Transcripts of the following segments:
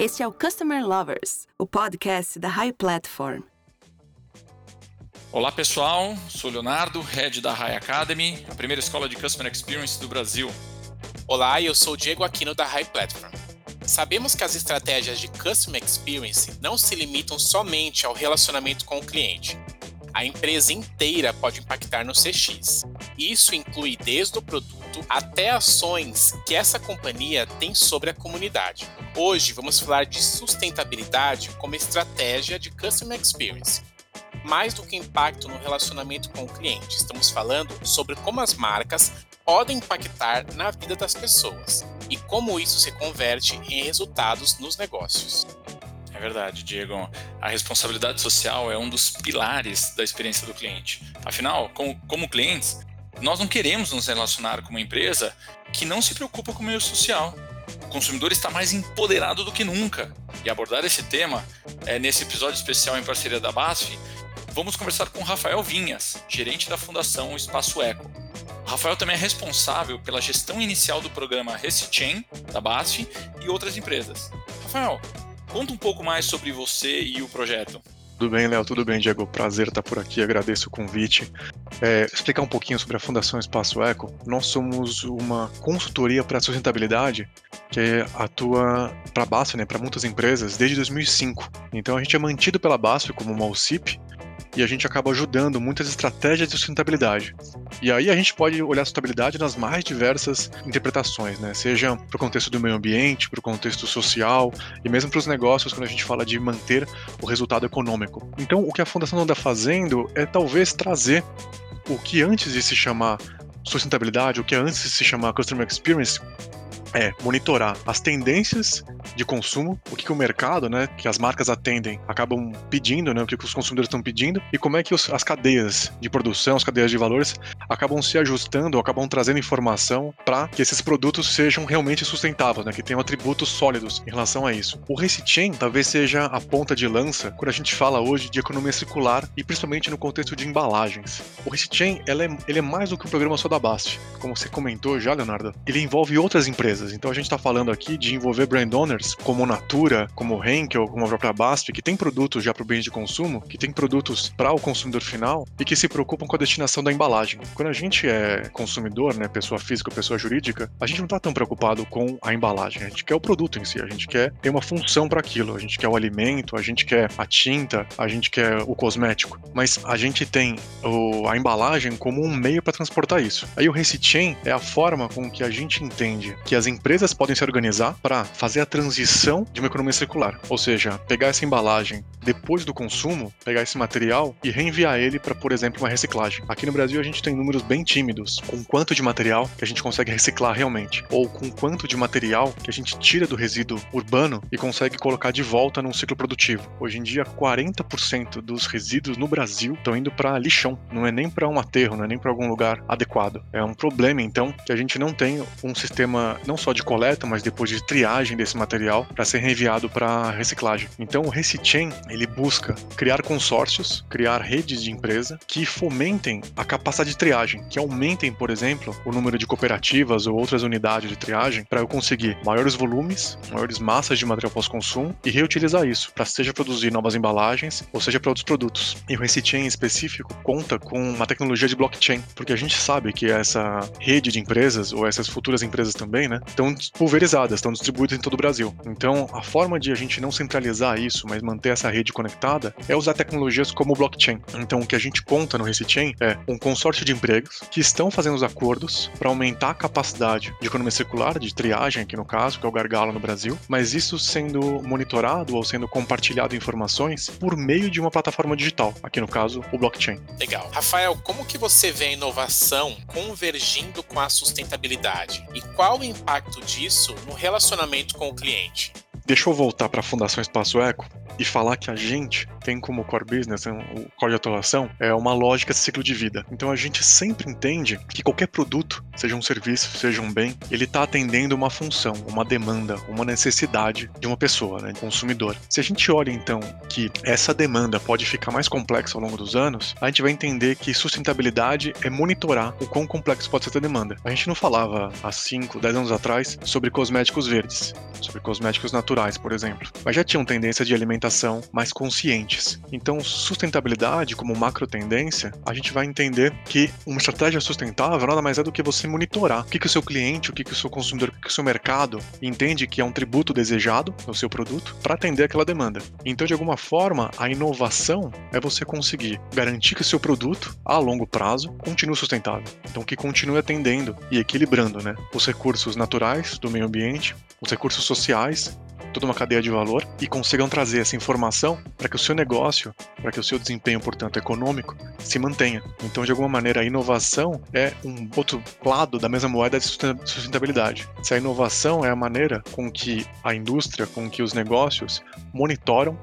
Este é o Customer Lovers, o podcast da High Platform. Olá pessoal, sou Leonardo, head da High Academy, a primeira escola de Customer Experience do Brasil. Olá, eu sou o Diego Aquino da High Platform. Sabemos que as estratégias de Customer Experience não se limitam somente ao relacionamento com o cliente. A empresa inteira pode impactar no CX. Isso inclui desde o produto até ações que essa companhia tem sobre a comunidade. Hoje vamos falar de sustentabilidade como estratégia de Customer Experience. Mais do que impacto no relacionamento com o cliente, estamos falando sobre como as marcas podem impactar na vida das pessoas e como isso se converte em resultados nos negócios. É verdade, Diego. A responsabilidade social é um dos pilares da experiência do cliente. Afinal, como, como clientes, nós não queremos nos relacionar com uma empresa que não se preocupa com o meio social. O consumidor está mais empoderado do que nunca. E abordar esse tema é nesse episódio especial em parceria da BASF. Vamos conversar com Rafael Vinhas, gerente da Fundação Espaço Eco. Rafael também é responsável pela gestão inicial do programa Recichain, da BASF e outras empresas. Rafael, conta um pouco mais sobre você e o projeto. Tudo bem, Léo? Tudo bem, Diego? Prazer estar por aqui, agradeço o convite. É, explicar um pouquinho sobre a Fundação Espaço Eco. Nós somos uma consultoria para sustentabilidade que atua para a BASF, né, para muitas empresas, desde 2005. Então a gente é mantido pela BASF como uma OCIP, e a gente acaba ajudando muitas estratégias de sustentabilidade. E aí a gente pode olhar a sustentabilidade nas mais diversas interpretações, né? Seja para o contexto do meio ambiente, para o contexto social e mesmo para os negócios quando a gente fala de manter o resultado econômico. Então, o que a Fundação anda fazendo é talvez trazer o que antes de se chamar sustentabilidade, o que antes de se chamar customer experience, é monitorar as tendências de consumo, o que, que o mercado, né, que as marcas atendem, acabam pedindo, né, o que, que os consumidores estão pedindo e como é que os, as cadeias de produção, as cadeias de valores acabam se ajustando, acabam trazendo informação para que esses produtos sejam realmente sustentáveis, né, que tenham atributos sólidos em relação a isso. O Recichain talvez seja a ponta de lança quando a gente fala hoje de economia circular e principalmente no contexto de embalagens. O Recichain ele é, ele é mais do que um programa só da BASF, como você comentou já, Leonardo. Ele envolve outras empresas. Então a gente está falando aqui de envolver brand owners como Natura, como Henkel, como a própria BASF, que tem produtos já para o bem de consumo, que tem produtos para o consumidor final e que se preocupam com a destinação da embalagem. Quando a gente é consumidor, né, pessoa física ou pessoa jurídica, a gente não está tão preocupado com a embalagem. A gente quer o produto em si, a gente quer ter uma função para aquilo. A gente quer o alimento, a gente quer a tinta, a gente quer o cosmético. Mas a gente tem o, a embalagem como um meio para transportar isso. Aí o Recichain é a forma com que a gente entende que as empresas podem se organizar para fazer a transição de uma economia circular, ou seja, pegar essa embalagem depois do consumo, pegar esse material e reenviar ele para, por exemplo, uma reciclagem. Aqui no Brasil a gente tem números bem tímidos com quanto de material que a gente consegue reciclar realmente, ou com quanto de material que a gente tira do resíduo urbano e consegue colocar de volta num ciclo produtivo. Hoje em dia, 40% dos resíduos no Brasil estão indo para lixão, não é nem para um aterro, não é nem para algum lugar adequado. É um problema então que a gente não tem um sistema não só de coleta, mas depois de triagem desse material para ser reenviado para reciclagem. Então o Recichain, ele busca criar consórcios, criar redes de empresa que fomentem a capacidade de triagem, que aumentem, por exemplo, o número de cooperativas ou outras unidades de triagem para eu conseguir maiores volumes, maiores massas de material pós-consumo e reutilizar isso para seja produzir novas embalagens ou seja para outros produtos. E o Recichain em específico conta com uma tecnologia de blockchain, porque a gente sabe que essa rede de empresas ou essas futuras empresas também, né, estão pulverizadas, estão distribuídas em todo o Brasil. Então, a forma de a gente não centralizar isso, mas manter essa rede conectada, é usar tecnologias como o blockchain. Então, o que a gente conta no Recichain é um consórcio de empregos que estão fazendo os acordos para aumentar a capacidade de economia circular, de triagem aqui no caso, que é o gargalo no Brasil, mas isso sendo monitorado ou sendo compartilhado informações por meio de uma plataforma digital, aqui no caso, o blockchain. Legal. Rafael, como que você vê a inovação convergindo com a sustentabilidade? E qual o impacto disso no relacionamento com o cliente? Deixa eu voltar para a Fundação Espaço Eco e falar que a gente tem como core business, né, o core de atuação, é uma lógica de ciclo de vida. Então a gente sempre entende que qualquer produto, seja um serviço, seja um bem, ele está atendendo uma função, uma demanda, uma necessidade de uma pessoa, né, consumidor. Se a gente olha então que essa demanda pode ficar mais complexa ao longo dos anos, a gente vai entender que sustentabilidade é monitorar o quão complexo pode ser essa demanda. A gente não falava há 5, 10 anos atrás sobre cosméticos verdes. Sobre cosméticos naturais, por exemplo, mas já tinham tendências de alimentação mais conscientes. Então, sustentabilidade como macro tendência, a gente vai entender que uma estratégia sustentável nada mais é do que você monitorar o que, que o seu cliente, o que, que o seu consumidor, o que, que o seu mercado entende que é um tributo desejado no seu produto para atender aquela demanda. Então, de alguma forma, a inovação é você conseguir garantir que o seu produto, a longo prazo, continue sustentável. Então, que continue atendendo e equilibrando né, os recursos naturais do meio ambiente, os recursos sociais toda uma cadeia de valor e consigam trazer essa informação para que o seu negócio, para que o seu desempenho, portanto, econômico, se mantenha. Então, de alguma maneira, a inovação é um outro lado da mesma moeda de sustentabilidade. Se a inovação é a maneira com que a indústria, com que os negócios monitoram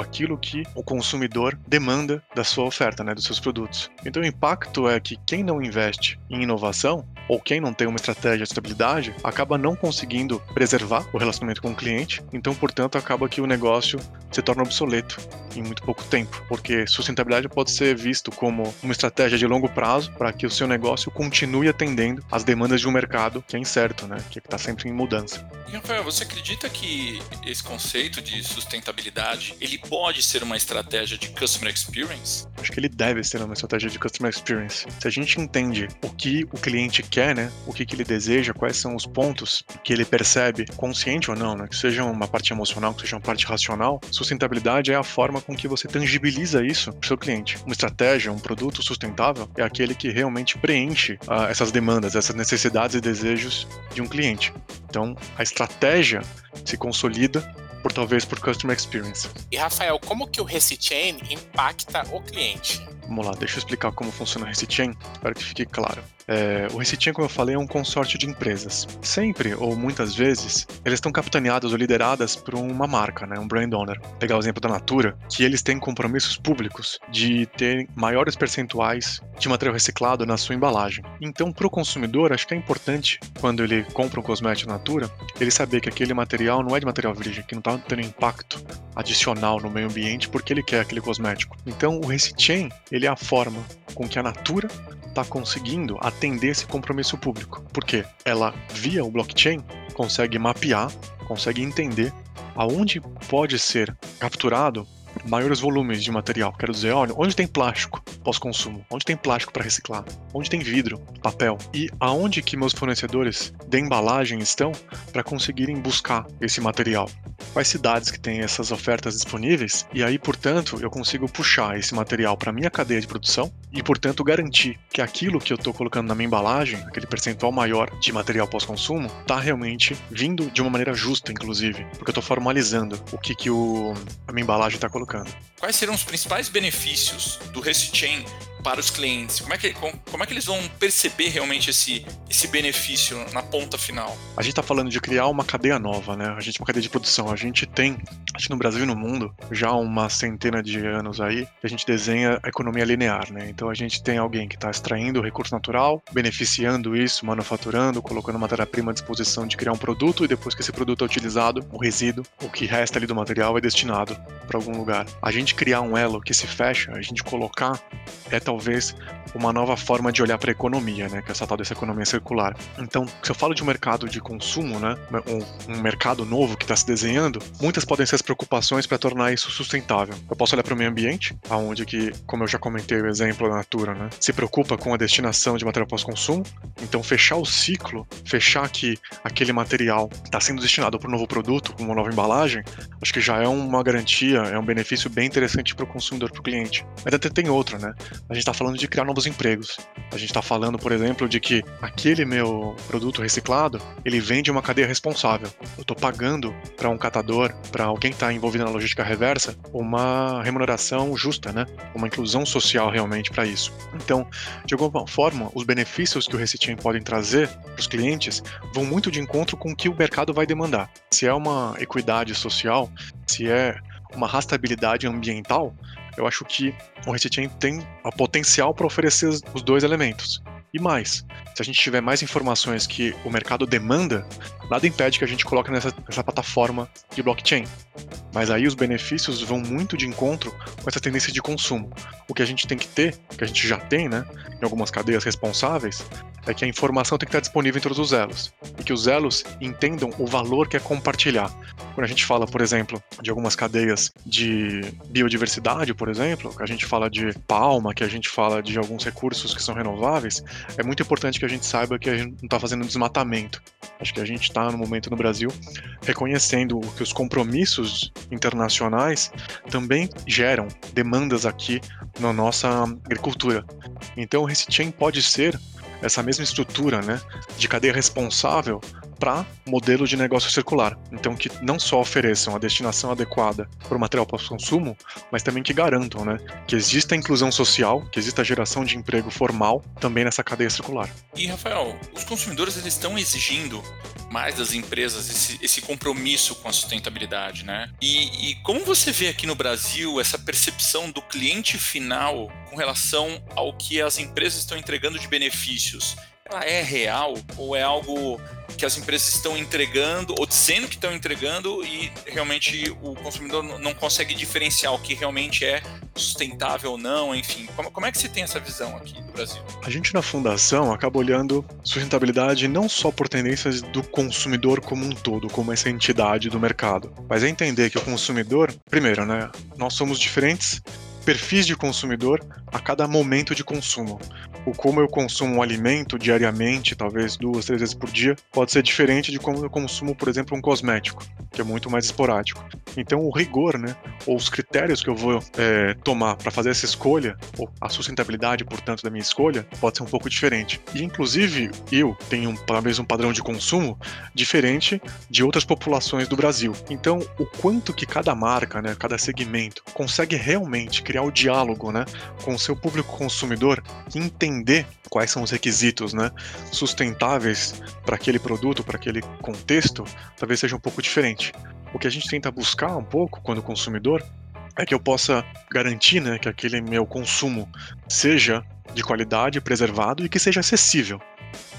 aquilo que o consumidor demanda da sua oferta, né, dos seus produtos. Então o impacto é que quem não investe em inovação ou quem não tem uma estratégia de estabilidade acaba não conseguindo preservar o relacionamento com o cliente, então, portanto, acaba que o negócio se torna obsoleto em muito pouco tempo, porque sustentabilidade pode ser visto como uma estratégia de longo prazo para que o seu negócio continue atendendo às demandas de um mercado que é incerto, né, que está sempre em mudança. Rafael, você acredita que esse conceito de sustentabilidade ele pode ser uma estratégia de customer experience? Acho que ele deve ser uma estratégia de customer experience. Se a gente entende o que o cliente quer, né, o que, que ele deseja, quais são os pontos que ele percebe, consciente ou não, né, que seja uma parte emocional, que seja uma parte racional, sustentabilidade é a forma com que você tangibiliza isso para o seu cliente. Uma estratégia, um produto sustentável é aquele que realmente preenche uh, essas demandas, essas necessidades e desejos de um cliente. Então, a estratégia se consolida por talvez por customer experience. E Rafael, como que o Recichain impacta o cliente? Vamos lá, deixa eu explicar como funciona o Recichain, espero que fique claro. É, o Recitinha, como eu falei, é um consórcio de empresas. Sempre, ou muitas vezes, eles estão capitaneadas ou lideradas por uma marca, né, um brand owner. Pegar o exemplo da Natura, que eles têm compromissos públicos de ter maiores percentuais de material reciclado na sua embalagem. Então, para o consumidor, acho que é importante, quando ele compra um cosmético Natura, ele saber que aquele material não é de material virgem, que não está tendo impacto adicional no meio ambiente porque ele quer aquele cosmético. Então, o Recichain, ele é a forma com que a Natura está conseguindo atender esse compromisso público. Porque ela, via o blockchain, consegue mapear, consegue entender aonde pode ser capturado maiores volumes de material. Quero dizer, olha, onde tem plástico pós-consumo? Onde tem plástico para reciclar? Onde tem vidro, papel? E aonde que meus fornecedores de embalagem estão para conseguirem buscar esse material? Quais cidades que têm essas ofertas disponíveis? E aí, portanto, eu consigo puxar esse material para minha cadeia de produção e, portanto, garantir que aquilo que eu estou colocando na minha embalagem, aquele percentual maior de material pós-consumo, está realmente vindo de uma maneira justa, inclusive, porque eu estou formalizando o que, que o, a minha embalagem está colocando. Quais serão os principais benefícios do Recichain para os clientes? Como é que, como, como é que eles vão perceber realmente esse, esse benefício na ponta final? A gente está falando de criar uma cadeia nova, né? A gente uma cadeia de produção. A gente tem, acho que no Brasil e no mundo, já uma centena de anos aí, a gente desenha a economia linear, né? Então a gente tem alguém que está extraindo o recurso natural, beneficiando isso, manufaturando, colocando matéria-prima à disposição de criar um produto e depois que esse produto é utilizado, o resíduo, o que resta ali do material é destinado para algum lugar. A gente criar um elo que se fecha, a gente colocar é talvez uma nova forma de olhar para a economia, né, que é essa tal dessa economia circular. Então, se eu falo de um mercado de consumo, né, um, um mercado novo que está se desenhando, muitas podem ser as preocupações para tornar isso sustentável. Eu posso olhar para o meio ambiente, aonde que, como eu já comentei o exemplo da Natura, né, se preocupa com a destinação de material pós-consumo, então fechar o ciclo, fechar que aquele material está sendo destinado para um novo produto, uma nova embalagem, acho que já é uma garantia, é um benefício bem interessante para o consumidor, para o cliente. Mas até tem outra, né? A gente está falando de criar novos empregos. A gente está falando, por exemplo, de que aquele meu produto reciclado, ele vem de uma cadeia responsável. Eu estou pagando para um catador, para alguém que está envolvido na logística reversa, uma remuneração justa, né? Uma inclusão social realmente para isso. Então, de alguma forma, os benefícios que o Recitin podem trazer para os clientes vão muito de encontro com o que o mercado vai demandar. Se é uma equidade social, se é uma rastreabilidade ambiental, eu acho que o Restitution tem a potencial para oferecer os dois elementos. E mais, se a gente tiver mais informações que o mercado demanda, nada impede que a gente coloque nessa, nessa plataforma de blockchain. Mas aí os benefícios vão muito de encontro com essa tendência de consumo. O que a gente tem que ter, que a gente já tem, né, em algumas cadeias responsáveis, é que a informação tem que estar disponível em todos os elos e que os elos entendam o valor que é compartilhar. Quando a gente fala, por exemplo, de algumas cadeias de biodiversidade, por exemplo, que a gente fala de palma, que a gente fala de alguns recursos que são renováveis, é muito importante que a gente saiba que a gente não está fazendo desmatamento. Acho que a gente está no momento no Brasil reconhecendo que os compromissos internacionais também geram demandas aqui na nossa agricultura. Então, o Recichem pode ser essa mesma estrutura né, de cadeia responsável para modelo de negócio circular. Então, que não só ofereçam a destinação adequada para o material pós-consumo, mas também que garantam né, que exista inclusão social, que exista a geração de emprego formal também nessa cadeia circular. E, Rafael, os consumidores eles estão exigindo mais das empresas esse, esse compromisso com a sustentabilidade, né? E, e como você vê aqui no Brasil essa percepção do cliente final com relação ao que as empresas estão entregando de benefícios? Ela é real ou é algo que as empresas estão entregando ou dizendo que estão entregando e realmente o consumidor não consegue diferenciar o que realmente é sustentável ou não, enfim. Como, como é que você tem essa visão aqui no Brasil? A gente na fundação acaba olhando sustentabilidade não só por tendências do consumidor como um todo, como essa entidade do mercado, mas é entender que o consumidor, primeiro, né, nós somos diferentes perfis de consumidor a cada momento de consumo. O como eu consumo um alimento diariamente, talvez duas, três vezes por dia, pode ser diferente de como eu consumo, por exemplo, um cosmético, que é muito mais esporádico. Então, o rigor, né, ou os critérios que eu vou é, tomar para fazer essa escolha, ou a sustentabilidade, portanto, da minha escolha, pode ser um pouco diferente. E, inclusive, eu tenho talvez um padrão de consumo diferente de outras populações do Brasil. Então, o quanto que cada marca, né, cada segmento, consegue realmente criar o diálogo né, com seu público consumidor entender quais são os requisitos né, sustentáveis para aquele produto, para aquele contexto, talvez seja um pouco diferente. O que a gente tenta buscar um pouco quando consumidor é que eu possa garantir né, que aquele meu consumo seja de qualidade, preservado e que seja acessível.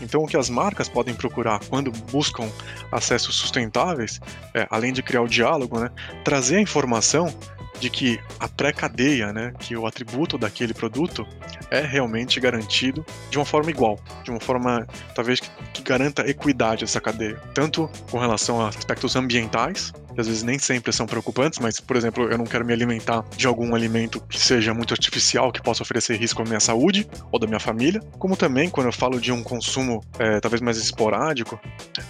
Então, o que as marcas podem procurar quando buscam acessos sustentáveis, é, além de criar o diálogo, né, trazer a informação de que a pré-cadeia, né, que o atributo daquele produto é realmente garantido de uma forma igual, de uma forma talvez que, que garanta equidade essa cadeia, tanto com relação a aspectos ambientais, que às vezes nem sempre são preocupantes, mas, por exemplo, eu não quero me alimentar de algum alimento que seja muito artificial, que possa oferecer risco à minha saúde ou da minha família, como também quando eu falo de um consumo é, talvez mais esporádico,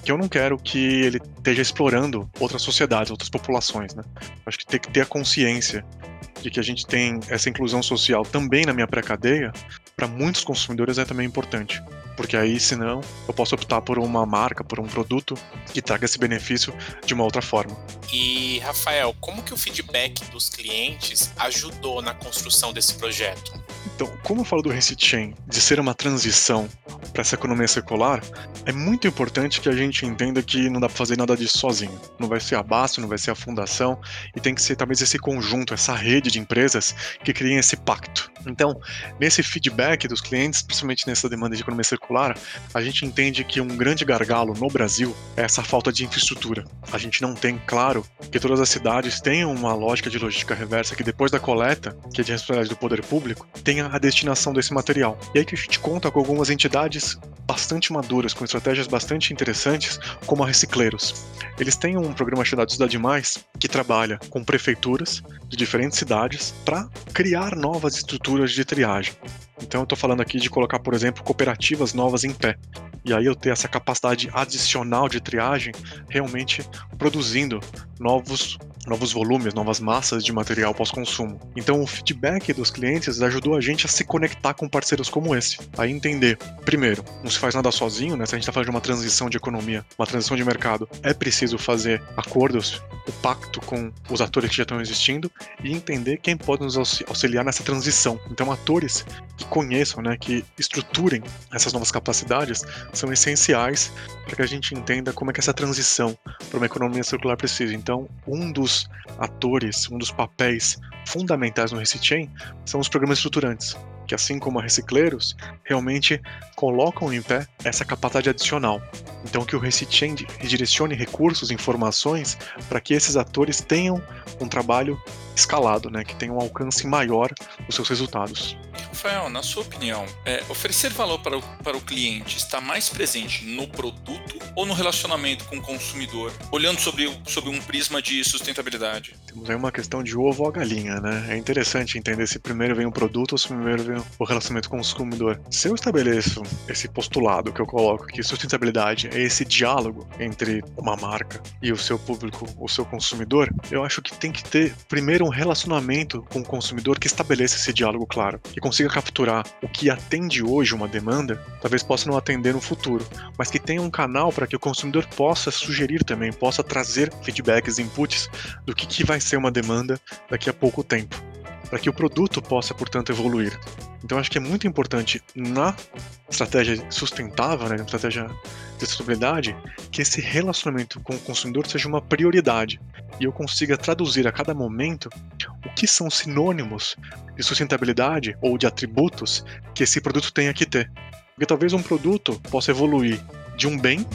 que eu não quero que ele esteja explorando outras sociedades, outras populações, né? Acho que tem que ter a consciência de que a gente tem essa inclusão social também na minha pré-cadeia, para muitos consumidores é também importante. Porque aí, senão, eu posso optar por uma marca, por um produto que traga esse benefício de uma outra forma. E, Rafael, como que o feedback dos clientes ajudou na construção desse projeto? Então, como eu falo do Recit Chain, de ser uma transição para essa economia circular, é muito importante que a gente entenda que não dá para fazer nada disso sozinho. Não vai ser a Basto, não vai ser a fundação, e tem que ser talvez esse conjunto, essa rede de empresas que criem esse pacto. Então, nesse feedback dos clientes, principalmente nessa demanda de economia circular, a gente entende que um grande gargalo no Brasil é essa falta de infraestrutura. A gente não tem, claro, que todas as cidades tenham uma lógica de logística reversa que depois da coleta, que é de responsabilidade do poder público, tenha a destinação desse material. E aí que a gente conta com algumas entidades bastante maduras, com estratégias bastante interessantes, como a Recicleiros. Eles têm um programa chamado Cidade Mais, que trabalha com prefeituras de diferentes cidades para criar novas estruturas de triagem. Então eu estou falando aqui de colocar, por exemplo, cooperativas novas em pé. E aí eu ter essa capacidade adicional de triagem realmente produzindo novos novos volumes, novas massas de material pós-consumo. Então, o feedback dos clientes ajudou a gente a se conectar com parceiros como esse, a entender, primeiro, não se faz nada sozinho, né? Se a gente está fazendo uma transição de economia, uma transição de mercado, é preciso fazer acordos, o pacto com os atores que já estão existindo e entender quem pode nos auxiliar nessa transição. Então, atores que conheçam, né, que estruturem essas novas capacidades são essenciais para que a gente entenda como é que essa transição para uma economia circular precisa. Então, um dos atores, um dos papéis fundamentais no Recit Chain são os programas estruturantes. Que assim como a Recicleiros, realmente colocam em pé essa capacidade adicional. Então que o Recichange redirecione recursos, informações para que esses atores tenham um trabalho escalado, né, que tenha um alcance maior os seus resultados. Rafael, na sua opinião, é, oferecer valor para o, para o cliente está mais presente no produto ou no relacionamento com o consumidor, olhando sobre, sobre um prisma de sustentabilidade? Temos aí uma questão de ovo ou galinha, né? É interessante entender se primeiro vem o produto ou se primeiro vem o relacionamento com o consumidor. Se eu estabeleço esse postulado que eu coloco que sustentabilidade é esse diálogo entre uma marca e o seu público, o seu consumidor, eu acho que tem que ter primeiro um relacionamento com o consumidor que estabeleça esse diálogo claro, que consiga capturar o que atende hoje uma demanda, talvez possa não atender no futuro, mas que tenha um canal para que o consumidor possa sugerir também, possa trazer feedbacks, inputs do que, que vai ser uma demanda daqui a pouco tempo, para que o produto possa, portanto, evoluir. Então, acho que é muito importante na estratégia sustentável, né, na estratégia de sustentabilidade, que esse relacionamento com o consumidor seja uma prioridade e eu consiga traduzir a cada momento o que são sinônimos de sustentabilidade ou de atributos que esse produto tenha que ter. Porque talvez um produto possa evoluir de um bem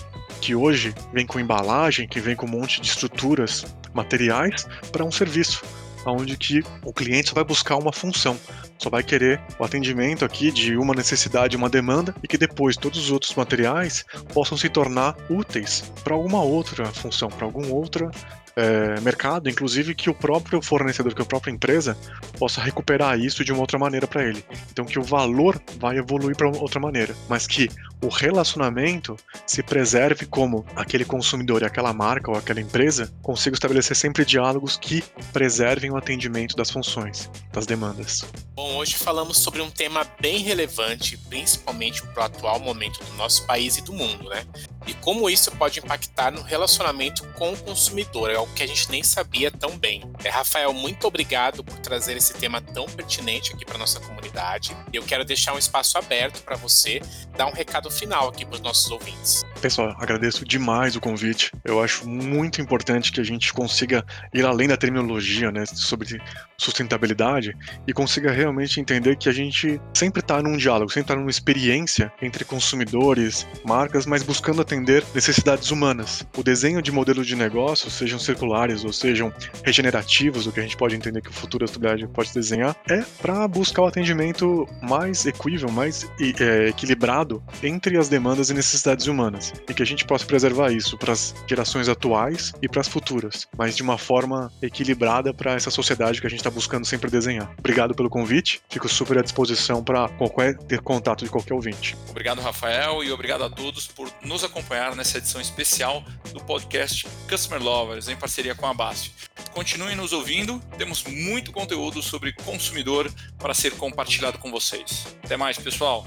que hoje vem com embalagem, que vem com um monte de estruturas, materiais, para um serviço, onde que o cliente só vai buscar uma função, só vai querer o atendimento aqui de uma necessidade, uma demanda, e que depois todos os outros materiais possam se tornar úteis para alguma outra função, para algum outro é, mercado, inclusive que o próprio fornecedor, que a própria empresa possa recuperar isso de uma outra maneira para ele. Então que o valor vai evoluir para outra maneira, mas que o relacionamento se preserve como aquele consumidor e aquela marca ou aquela empresa consiga estabelecer sempre diálogos que preservem o atendimento das funções, das demandas. Bom, hoje falamos sobre um tema bem relevante, principalmente para o atual momento do nosso país e do mundo, né? E como isso pode impactar no relacionamento com o consumidor, é algo que a gente nem sabia tão bem. É, Rafael, muito obrigado por trazer esse tema tão pertinente aqui para nossa comunidade. Eu quero deixar um espaço aberto para você dar um recado final aqui para os nossos ouvintes. Pessoal, agradeço demais o convite. Eu acho muito importante que a gente consiga ir além da terminologia, né, sobre sustentabilidade e consiga realmente entender que a gente sempre está num diálogo, sempre está numa experiência entre consumidores, marcas, mas buscando atender necessidades humanas. O desenho de modelos de negócio, sejam circulares ou sejam regenerativos, o que a gente pode entender que o futuro da sustentabilidade pode desenhar, é para buscar o atendimento mais equível, mais é, equilibrado entre as demandas e necessidades humanas e que a gente possa preservar isso para as gerações atuais e para as futuras, mas de uma forma equilibrada para essa sociedade que a gente está buscando sempre desenhar. Obrigado pelo convite, fico super à disposição para ter contato de qualquer ouvinte. Obrigado, Rafael, e obrigado a todos por nos acompanhar nessa edição especial do podcast Customer Lovers, em parceria com a BASF. Continuem nos ouvindo, temos muito conteúdo sobre consumidor para ser compartilhado com vocês. Até mais, pessoal!